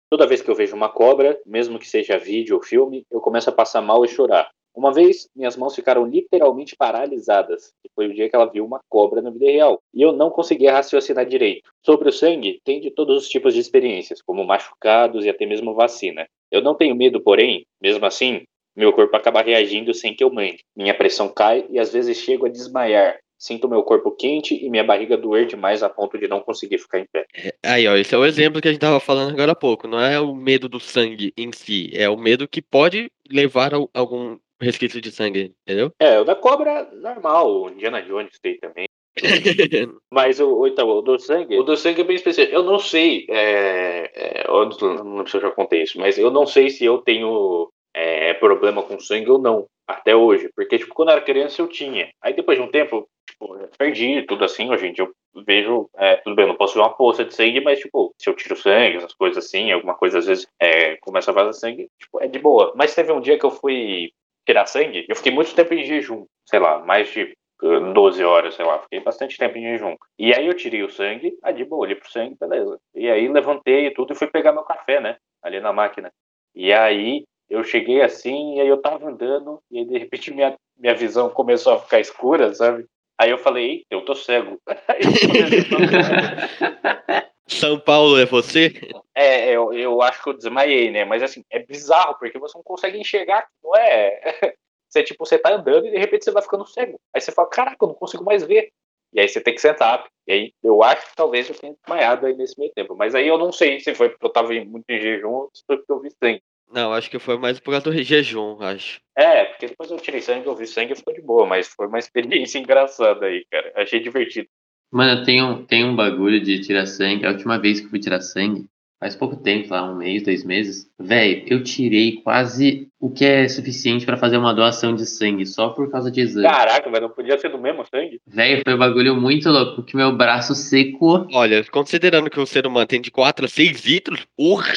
Speaker 2: Toda vez que eu vejo uma cobra, mesmo que seja vídeo ou filme, eu começo a passar mal e chorar. Uma vez, minhas mãos ficaram literalmente paralisadas, e foi o dia que ela viu uma cobra na vida real, e eu não conseguia raciocinar direito. Sobre o sangue, tem de todos os tipos de experiências, como machucados e até mesmo vacina. Eu não tenho medo, porém, mesmo assim, meu corpo acaba reagindo sem que eu mande. Minha pressão cai e às vezes chego a desmaiar. Sinto meu corpo quente e minha barriga doer demais a ponto de não conseguir ficar em pé.
Speaker 3: Aí, ó, esse é o exemplo que a gente tava falando agora há pouco. Não é o medo do sangue em si, é o medo que pode levar a algum resquício de sangue, entendeu?
Speaker 2: É, o da cobra, normal. O Indiana Jones tem também. Mas o, o- então, o do sangue. O do sangue é bem específico. Eu não sei. É, é, eu não lembro se eu já contei isso, mas eu não sei se eu tenho é, problema com sangue ou não. Até hoje. Porque, tipo, quando eu era criança eu tinha. Aí depois de um tempo, tipo, eu perdi tudo assim. Hoje em dia eu vejo. é, tudo bem, eu não posso ver uma poça de sangue, mas, tipo, se eu tiro sangue, essas coisas assim, alguma coisa às vezes é, começa a vazar sangue, tipo, é de boa. Mas teve um dia que eu fui tirar sangue, eu fiquei muito tempo em jejum. Sei lá, mais de eh, 12 horas, sei lá, fiquei bastante tempo em jejum. E aí eu tirei o sangue, ah, de boa, olhei pro sangue, beleza. E aí levantei e tudo e fui pegar meu café, né? Ali na máquina. E aí eu cheguei assim, e aí eu tava andando, e aí de repente minha, minha visão começou a ficar escura, sabe? Aí eu falei, "Eita, eu tô cego.
Speaker 3: São Paulo é você?
Speaker 2: é, eu, eu acho que eu desmaiei, né? Mas assim, é bizarro, porque você não consegue enxergar, não é? Você, tipo, você tá andando e de repente você vai ficando cego. Aí você fala, caraca, eu não consigo mais ver. E aí você tem que sentar. E aí eu acho que talvez eu tenha desmaiado aí nesse meio tempo. Mas aí eu não sei se foi porque eu tava muito em jejum ou se foi porque eu vi sangue.
Speaker 3: Não, acho que foi mais por causa do jejum, acho.
Speaker 2: É, porque depois eu tirei sangue, eu vi sangue e ficou de boa. Mas foi uma experiência engraçada aí, cara. Achei divertido.
Speaker 1: Mano, tem um, tem um bagulho de tirar sangue. A última vez que eu fui tirar sangue, faz pouco tempo, lá, um mês, dois meses. Véi, eu tirei quase o que é suficiente pra fazer uma doação de sangue, só por causa de exame.
Speaker 2: Caraca, mas não podia ser do mesmo sangue?
Speaker 1: Véi, foi um bagulho muito louco, porque meu braço secou.
Speaker 3: Olha, considerando que o ser humano tem de 4 a 6 litros, porra!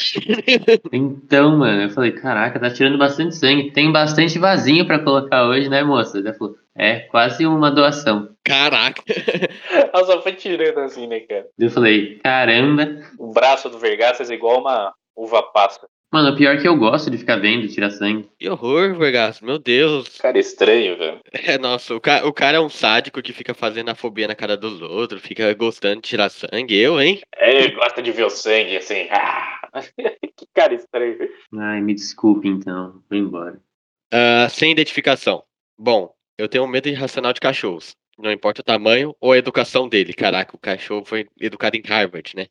Speaker 1: Então, mano, eu falei, caraca, tá tirando bastante sangue. Tem bastante vasinho pra colocar hoje, né, moça? Ela falou, é, quase uma doação.
Speaker 3: Caraca!
Speaker 2: Ela só foi tirando assim, né, cara?
Speaker 1: Eu falei, caramba.
Speaker 2: O braço do Vergaças é igual uma uva passa.
Speaker 1: Mano, o pior é que eu gosto de ficar vendo tirar sangue.
Speaker 3: Que horror, Vergas. Meu Deus.
Speaker 2: Cara, estranho, velho.
Speaker 3: É, nossa, o, ca o cara é um sádico que fica fazendo a fobia na cara dos outros, fica gostando de tirar sangue. Eu, hein?
Speaker 2: É, ele gosta de ver o sangue, assim. Ah, que cara estranho.
Speaker 1: Ai, me desculpe então. Vou embora.
Speaker 3: Ah, sem identificação. Bom, eu tenho medo irracional de cachorros. Não importa o tamanho ou a educação dele. Caraca, o cachorro foi educado em Harvard, né?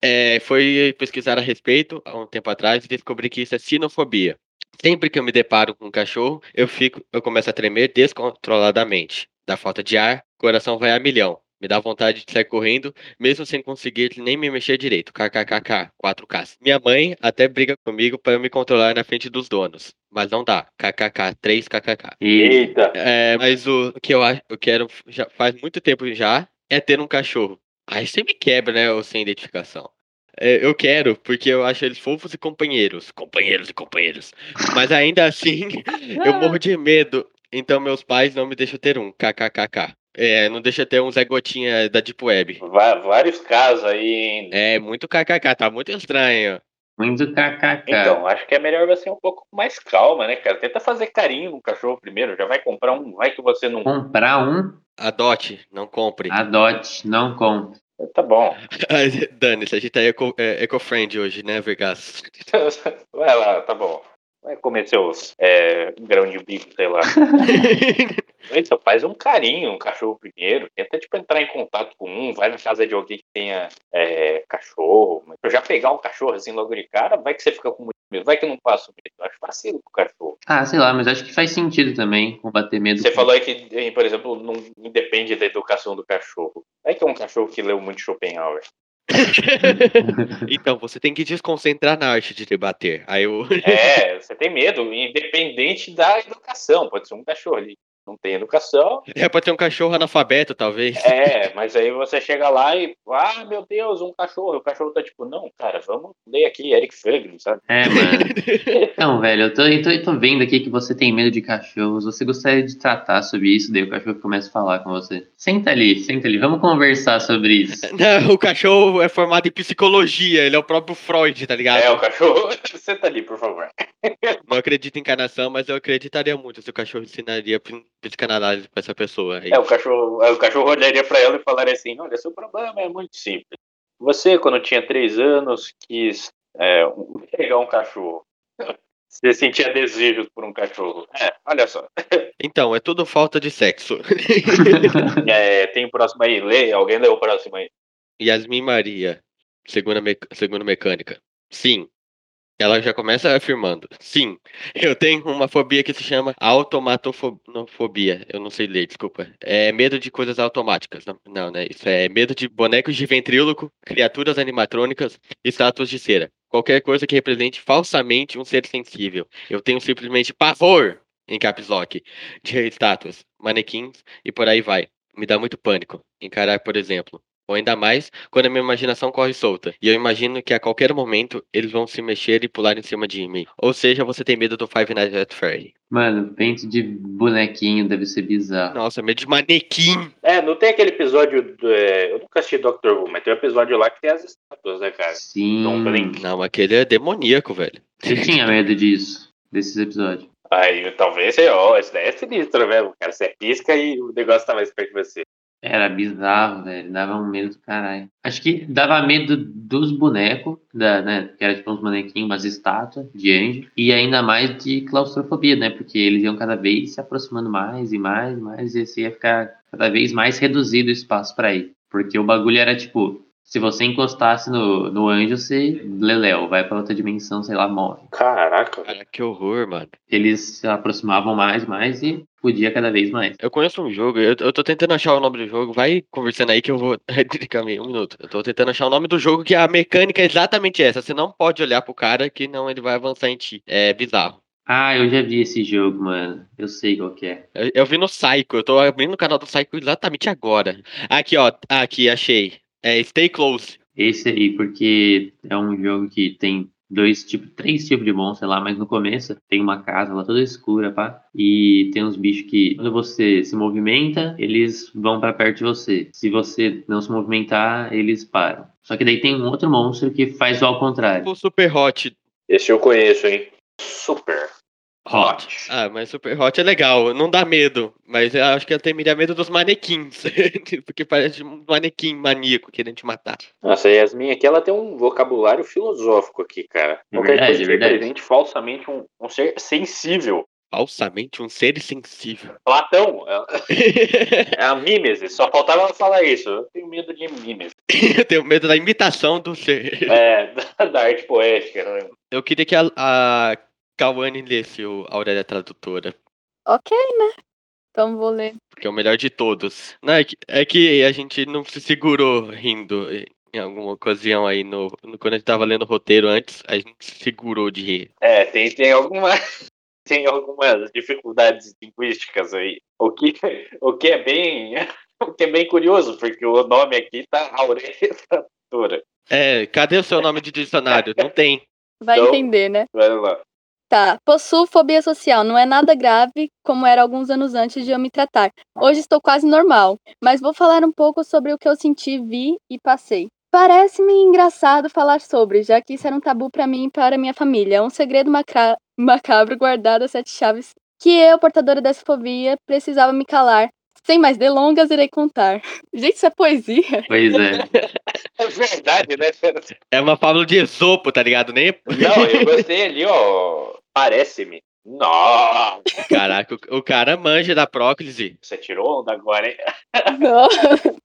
Speaker 3: É, foi pesquisar a respeito há um tempo atrás e descobri que isso é sinofobia. Sempre que eu me deparo com um cachorro, eu fico, eu começo a tremer descontroladamente. Da falta de ar, coração vai a milhão. Me dá vontade de sair correndo, mesmo sem conseguir nem me mexer direito. KKKK, 4K. Minha mãe até briga comigo para eu me controlar na frente dos donos. Mas não dá. KKK, 3KKK.
Speaker 1: E
Speaker 2: Eita.
Speaker 3: É, mas o que eu acho, eu quero já faz muito tempo já é ter um cachorro. Aí você me quebra, né, o sem identificação. É, eu quero, porque eu acho eles fofos e companheiros. Companheiros e companheiros. Mas ainda assim, eu morro de medo. Então meus pais não me deixam ter um. KKKK. É, não deixa ter um Zé Gotinha da Deep Web.
Speaker 2: Va- vários casos aí, hein?
Speaker 3: É muito KKK, tá muito estranho.
Speaker 1: muito kkk.
Speaker 2: Então, acho que é melhor você um pouco mais calma, né, cara? Tenta fazer carinho no cachorro primeiro. Já vai comprar um. Vai que você não.
Speaker 1: Comprar um,
Speaker 3: Adote, não compre.
Speaker 1: adote, não compre.
Speaker 2: Tá bom.
Speaker 3: Dani, a gente tá eco, é, eco-friend hoje, né, Vegas?
Speaker 2: Vai lá, tá bom. Vai comer seus é, grão de bico, sei lá. Então, faz um carinho no cachorro primeiro. Tenta, tipo, entrar em contato com um. Vai na casa de alguém que tenha é, cachorro. Mas já pegar um cachorro assim logo de cara, vai que você fica com muito medo. Vai que não passa o medo. Eu acho vacilo com o cachorro.
Speaker 1: Ah, sei lá, mas acho que faz sentido também combater medo.
Speaker 2: Você
Speaker 1: com-
Speaker 2: falou aí que, por exemplo, não independe da educação do cachorro. É que é um cachorro que leu muito Schopenhauer.
Speaker 3: então, você tem que desconcentrar na arte de debater. Aí eu.
Speaker 2: É, você tem medo, independente da educação. Pode ser um cachorro ali. Não tem educação,
Speaker 3: É pra ter um cachorro analfabeto, talvez.
Speaker 2: É, mas aí você chega lá e, ah, meu Deus, um cachorro. O cachorro tá tipo, não, cara, vamos ler aqui Eric Fagner, sabe?
Speaker 1: É, mano. Então, velho, eu tô, eu, tô, eu tô vendo aqui que você tem medo de cachorros. Você gostaria de tratar sobre isso, daí o cachorro começa a falar com você. Senta ali, senta ali, vamos conversar sobre isso.
Speaker 3: Não, o cachorro é formado em psicologia, ele é o próprio Freud, tá ligado?
Speaker 2: É, o cachorro, senta ali, por favor.
Speaker 3: Não acredito em encarnação, mas eu acreditaria muito se o cachorro ensinaria psicanálise pra essa pessoa. Aí.
Speaker 2: É, o cachorro, aí o cachorro olharia pra ela e falaria assim, olha, seu problema é muito simples. Você, quando tinha três anos, quis é, pegar um cachorro. Você sentia desejos por um cachorro. É, olha só.
Speaker 3: Então, é tudo falta de sexo.
Speaker 2: É, tem o próximo aí, lê, alguém lê o próximo aí.
Speaker 3: Yasmin Maria, segunda, me... segunda mecânica. Sim. Ela já começa afirmando. Sim, eu tenho uma fobia que se chama automatofobia. Eu não sei ler, desculpa. É medo de coisas automáticas. Não, não, né? Isso é medo de bonecos de ventríloco, criaturas animatrônicas estátuas de cera. Qualquer coisa que represente falsamente um ser sensível. Eu tenho simplesmente pavor, em caps lock, de estátuas, manequins e por aí vai. Me dá muito pânico. Encarar, por exemplo, ou ainda mais quando a minha imaginação corre solta. E eu imagino que a qualquer momento eles vão se mexer e pular em cima de mim. Ou seja, você tem medo do Five Nights at Freddy.
Speaker 1: Mano, pente de bonequinho deve ser bizarro.
Speaker 3: Nossa, medo de manequim.
Speaker 2: É, não tem aquele episódio. Do, é, eu nunca assisti Doctor Who, mas tem um episódio lá que tem as estátuas, né, cara?
Speaker 1: Sim.
Speaker 2: Blink.
Speaker 3: Não, aquele é demoníaco, velho.
Speaker 1: Você tinha medo disso, desses episódios.
Speaker 2: Aí talvez você, ó, isso daí é sinistro mesmo, cara. Você pisca e o negócio tá mais perto de você.
Speaker 1: Era bizarro, velho. Dava um medo do caralho. Acho que dava medo dos bonecos, da, né? Que era tipo uns bonequinhos, umas estátuas de anjo. E ainda mais de claustrofobia, né? Porque eles iam cada vez se aproximando mais e mais e mais. E você ia ficar cada vez mais reduzido o espaço pra ir. Porque o bagulho era tipo. Se você encostasse no, no anjo, você leléu, vai pra outra dimensão, sei lá, morre.
Speaker 2: Caraca.
Speaker 3: Cara, que horror, mano.
Speaker 1: Eles se aproximavam mais, mais e podia cada vez mais.
Speaker 3: Eu conheço um jogo, eu, eu tô tentando achar o nome do jogo. Vai conversando aí que eu vou dedicar um minuto. Eu tô tentando achar o nome do jogo que a mecânica é exatamente essa. Você não pode olhar pro cara que não ele vai avançar em ti. É bizarro.
Speaker 1: Ah, eu já vi esse jogo, mano. Eu sei qual que é.
Speaker 3: Eu, eu vi no Psycho, eu tô abrindo o canal do Psycho exatamente agora. Aqui, ó. Aqui, achei. É Stay Close.
Speaker 1: Esse aí, porque é um jogo que tem dois tipos, três tipos de monstros lá, mas no começo tem uma casa lá toda escura, pá. E tem uns bichos que, quando você se movimenta, eles vão pra perto de você. Se você não se movimentar, eles param. Só que daí tem um outro monstro que faz o ao contrário.
Speaker 3: O Super Hot.
Speaker 2: Esse eu conheço, hein? Super.
Speaker 3: Hot. Ah, mas Super Hot é legal, não dá medo. Mas eu acho que eu temeria medo dos manequins. Porque parece um manequim maníaco querendo te matar.
Speaker 2: Nossa, a Yasmin aqui, ela tem um vocabulário filosófico aqui, cara.
Speaker 1: É
Speaker 2: Qualquer
Speaker 1: verdade,
Speaker 2: coisa
Speaker 1: é
Speaker 2: que
Speaker 1: verdade.
Speaker 2: represente falsamente um, um ser sensível.
Speaker 3: Falsamente um ser sensível.
Speaker 2: Platão, é é a Mimesis, só faltava ela falar isso. Eu tenho medo de Mimesis.
Speaker 3: eu tenho medo da imitação do ser.
Speaker 2: É, da, da arte poética, né?
Speaker 3: Eu queria que a, a Kawane lesse o Aurélia Tradutora.
Speaker 6: Ok, né? Então vou ler.
Speaker 3: Porque é o melhor de todos. Não, é, que, é que a gente não se segurou rindo em alguma ocasião aí no, no- quando a gente tava lendo o roteiro antes, a gente se segurou de rir.
Speaker 2: É, tem, tem alguma. Tem algumas dificuldades linguísticas aí. O que, o que é bem. O que é bem curioso, porque o nome aqui tá Aurélia Tradutora.
Speaker 3: É, cadê o seu nome de dicionário? Não tem.
Speaker 6: Vai
Speaker 2: Então-
Speaker 6: entender, né?
Speaker 2: Vai lá.
Speaker 6: Tá. Possuo fobia social. Não é nada grave, como era alguns anos antes de eu me tratar. Hoje estou quase normal. Mas vou falar um pouco sobre o que eu senti, vi e passei. Parece-me engraçado falar sobre, já que isso era um tabu pra mim e para minha família. É um segredo macra- macabro guardado a sete chaves que eu, portadora dessa fobia, precisava me calar. Sem mais delongas, irei contar. Gente, isso é poesia?
Speaker 1: Pois é.
Speaker 2: É verdade, né?
Speaker 3: É uma fábula de Esopo, tá ligado? Nem.
Speaker 2: Não, eu gostei ali, ó. Parece-me. Nossa,
Speaker 3: Caraca, o, o cara manja da próclise.
Speaker 2: você tirou onda agora, hein?
Speaker 6: Não,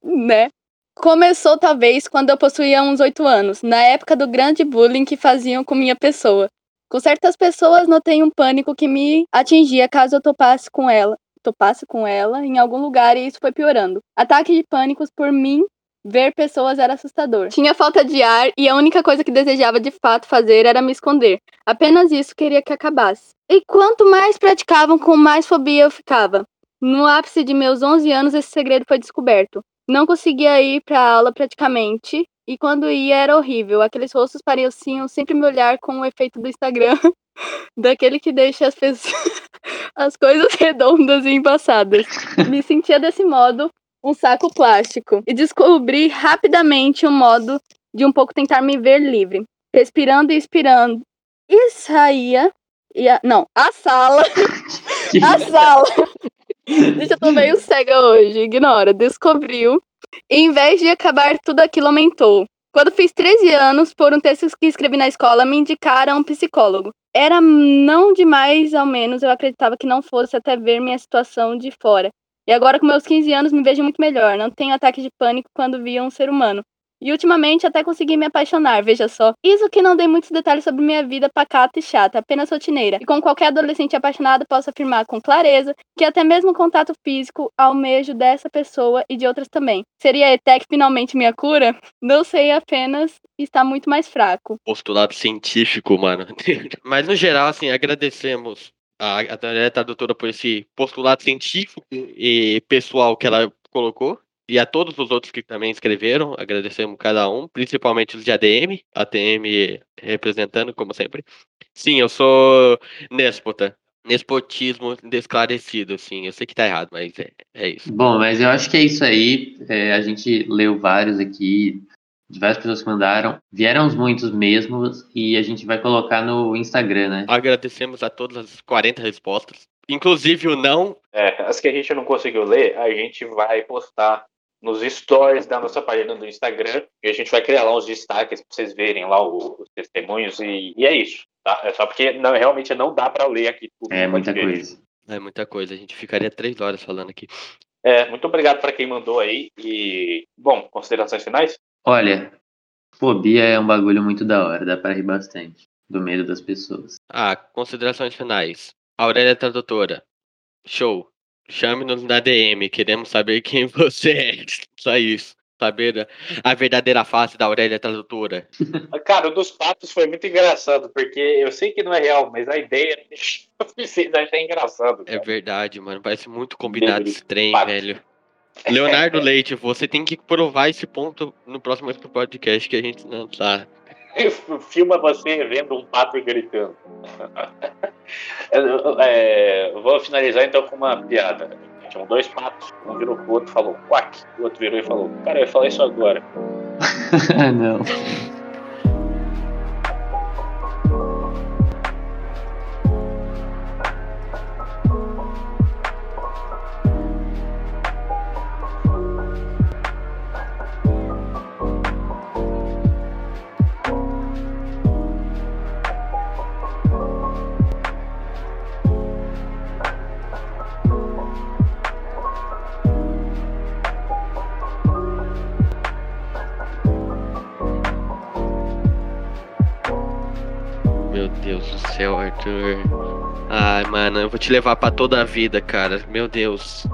Speaker 6: né? Começou talvez quando eu possuía uns oito anos, na época do grande bullying que faziam com minha pessoa. Com certas pessoas notei um pânico que me atingia caso eu topasse com ela, topasse com ela em algum lugar e isso foi piorando. Ataque de pânicos por mim ver pessoas era assustador. Tinha falta de ar e a única coisa que desejava de fato fazer era me esconder. Apenas isso queria que acabasse. E quanto mais praticavam, com mais fobia eu ficava. No ápice de meus 11 anos, esse segredo foi descoberto. Não conseguia ir para aula praticamente, e quando ia era horrível. Aqueles rostos pareciam sempre me olhar com o efeito do Instagram, daquele que deixa as pessoas as coisas redondas e embaçadas. Me sentia desse modo um saco plástico e descobri rapidamente um modo de um pouco tentar me ver livre, respirando e expirando. E saía, ia, não, a sala a sala. Gente, eu tô meio cega hoje, ignora. Descobriu. E, em vez de acabar tudo aquilo, aumentou. Quando fiz 13 anos, por um texto que escrevi na escola, me indicaram um psicólogo. Era não demais, ao menos, eu acreditava que não fosse até ver minha situação de fora. E agora, com meus 15 anos, me vejo muito melhor. Não tenho ataque de pânico quando via um ser humano. E ultimamente até consegui me apaixonar, veja só. Isso que não dei muitos detalhes sobre minha vida pacata e chata, apenas rotineira. E como qualquer adolescente apaixonado, posso afirmar com clareza que até mesmo o contato físico almejo dessa pessoa e de outras também. Seria a ETEC finalmente minha cura? Não sei, apenas está muito mais fraco.
Speaker 3: Postulado científico, mano. Mas no geral, assim, agradecemos a, a tradutora por esse postulado científico e pessoal que ela colocou. E a todos os outros que também escreveram, agradecemos cada um, principalmente os de ADM, ATM representando, como sempre. Sim, eu sou néspota. Nespotismo desclarecido, assim. Eu sei que tá errado, mas é, é isso.
Speaker 1: Bom, mas eu acho que é isso aí. É, a gente leu vários aqui, de várias pessoas que mandaram. Vieram uns muitos mesmos e a gente vai colocar no Instagram, né?
Speaker 3: Agradecemos a todas as 40 respostas. Inclusive o não.
Speaker 2: É, as que a gente não conseguiu ler, a gente vai postar nos stories da nossa página do Instagram. E a gente vai criar lá uns destaques pra vocês verem lá os testemunhos. E, e é isso, tá? É só porque não, realmente não dá pra ler aqui tudo.
Speaker 1: É muita
Speaker 2: podcast.
Speaker 1: coisa.
Speaker 3: É muita coisa. A gente ficaria três horas falando aqui.
Speaker 2: É, muito obrigado pra quem mandou aí. E, bom, considerações finais?
Speaker 1: Olha, fobia é um bagulho muito da hora, dá pra rir bastante. Do medo das pessoas.
Speaker 3: Ah, considerações finais. Aurélia Tradutora. Show. Chame-nos na DM. Queremos saber quem você é. Só isso. Saber a- a verdadeira face da Aurélia Tradutora.
Speaker 2: Cara, o dos patos foi muito engraçado, porque eu sei que não é real, mas a ideia vocês acham engraçado.
Speaker 3: É
Speaker 2: cara.
Speaker 3: verdade, mano. Parece muito combinado esse trem,
Speaker 2: pato.
Speaker 3: velho. Leonardo Leite, você tem que provar esse ponto no próximo podcast que a gente não tá.
Speaker 2: Filma você vendo um pato gritando. É, eu vou finalizar então com uma piada. Tinham dois patos, um virou pro outro e falou quack, o outro virou e falou, cara, eu ia falar isso agora.
Speaker 1: não.
Speaker 3: Céu, Arthur. Ai, mano, eu vou te levar pra toda a vida, cara. Meu Deus.